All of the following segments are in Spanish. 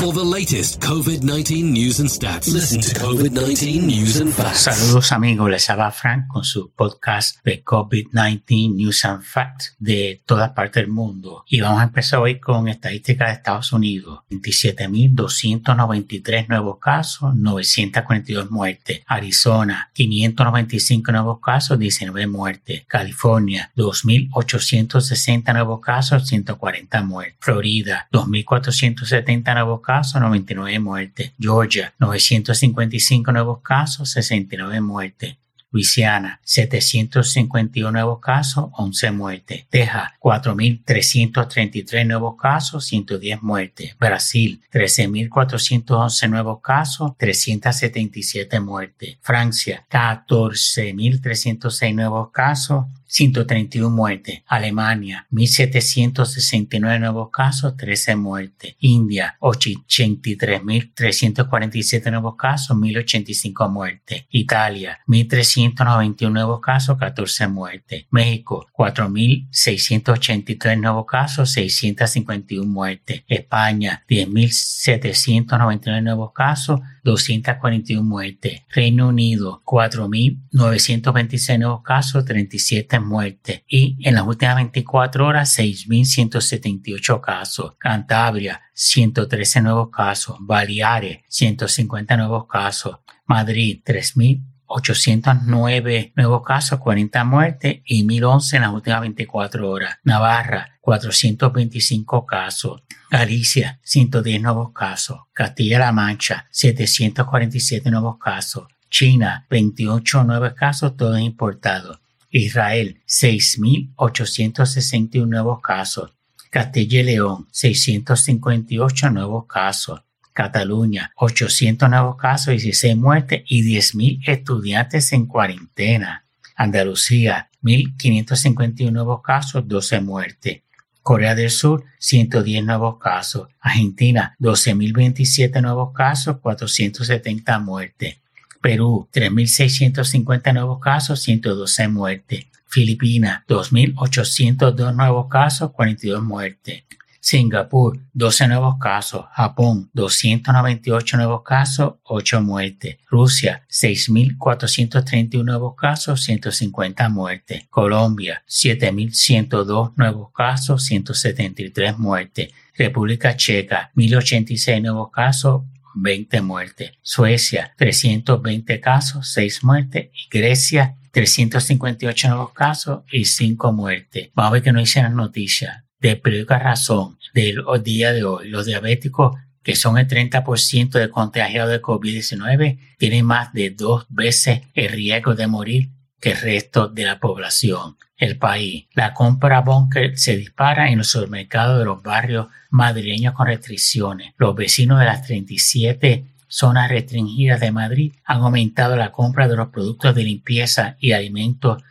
For the latest COVID-19 news and stats, listen to COVID-19 News and Facts. Saludos amigos, les habla Frank con su podcast de COVID-19 News and Facts de toda parte del mundo. Y vamos a empezar hoy con estadísticas de Estados Unidos. 27.293 nuevos casos, 942 muertes. Arizona, 595 nuevos casos, 19 muertes. California, 2.860 nuevos casos, 140 muertes. Florida, 2.470 nuevos casos, 99 muertes. Georgia, 955 nuevos casos, 69 muertes. Luisiana, 751 nuevos casos, 11 muertes. Texas, 4.333 nuevos casos, 110 muertes. Brasil, 13.411 nuevos casos, 377 muertes. Francia, 14.306 nuevos casos, 131 muertes. Alemania, 1.769 nuevos casos, 13 muertes. India, 83.347 nuevos casos, 1.085 muertes. Italia, 1.391 nuevos casos, 14 muertes. México, 4.683 nuevos casos, 651 muertes. España, 10.799 nuevos casos, 241 muertes. Reino Unido, 4.926 nuevos casos, 37 muertes. Y en las últimas 24 horas, 6.178 casos. Cantabria, 113 nuevos casos. Baleares, 150 nuevos casos. Madrid, 3.000 809 nuevos casos, 40 muertes y 1011 en las últimas 24 horas. Navarra, 425 casos. Galicia, 110 nuevos casos. Castilla-La Mancha, 747 nuevos casos. China, 28 nuevos casos, todos importados. Israel, 6.861 nuevos casos. Castilla y León, 658 nuevos casos. Cataluña, 800 nuevos casos, 16 muertes y 10.000 estudiantes en cuarentena. Andalucía, 1.551 nuevos casos, 12 muertes. Corea del Sur, 110 nuevos casos. Argentina, 12.027 nuevos casos, 470 muertes. Perú, 3.650 nuevos casos, 112 muertes. Filipinas, 2.802 nuevos casos, 42 muertes. Singapur, 12 nuevos casos. Japón, 298 nuevos casos, 8 muertes. Rusia, 6.431 nuevos casos, 150 muertes. Colombia, 7.102 nuevos casos, 173 muertes. República Checa, 1.086 nuevos casos, 20 muertes. Suecia, 320 casos, 6 muertes. Y Grecia, 358 nuevos casos y 5 muertes. Vamos a ver que no dicen las noticias de periódica razón del día de hoy. Los diabéticos, que son el 30% de contagiados de COVID-19, tienen más de dos veces el riesgo de morir que el resto de la población. El país. La compra bunker se dispara en los supermercados de los barrios madrileños con restricciones. Los vecinos de las 37 zonas restringidas de Madrid han aumentado la compra de los productos de limpieza y alimentos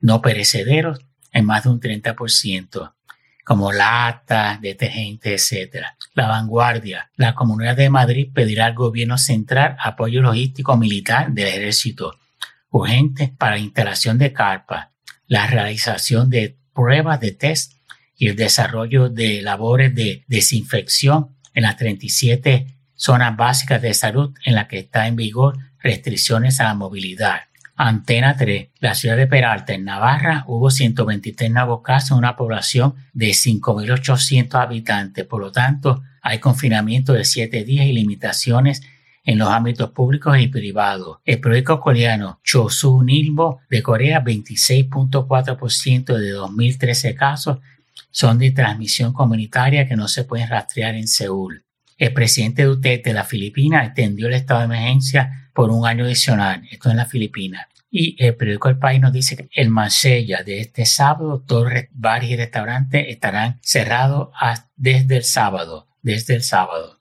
no perecederos en más de un 30% como lata, detergente, etc. La vanguardia. La Comunidad de Madrid pedirá al gobierno central apoyo logístico militar del ejército urgente para la instalación de carpas, la realización de pruebas de test y el desarrollo de labores de desinfección en las 37 zonas básicas de salud en las que está en vigor restricciones a la movilidad. Antena 3, la ciudad de Peralta, en Navarra, hubo 123 nuevos casos en una población de 5.800 habitantes. Por lo tanto, hay confinamiento de 7 días y limitaciones en los ámbitos públicos y privados. El periódico coreano Chosu Nilbo de Corea, 26.4% de 2013 casos son de transmisión comunitaria que no se pueden rastrear en Seúl. El presidente Duterte de la Filipinas extendió el estado de emergencia por un año adicional, esto en las Filipinas. Y el periódico El País nos dice que el Mansella de este sábado, todos bares y restaurantes estarán cerrados desde el sábado, desde el sábado.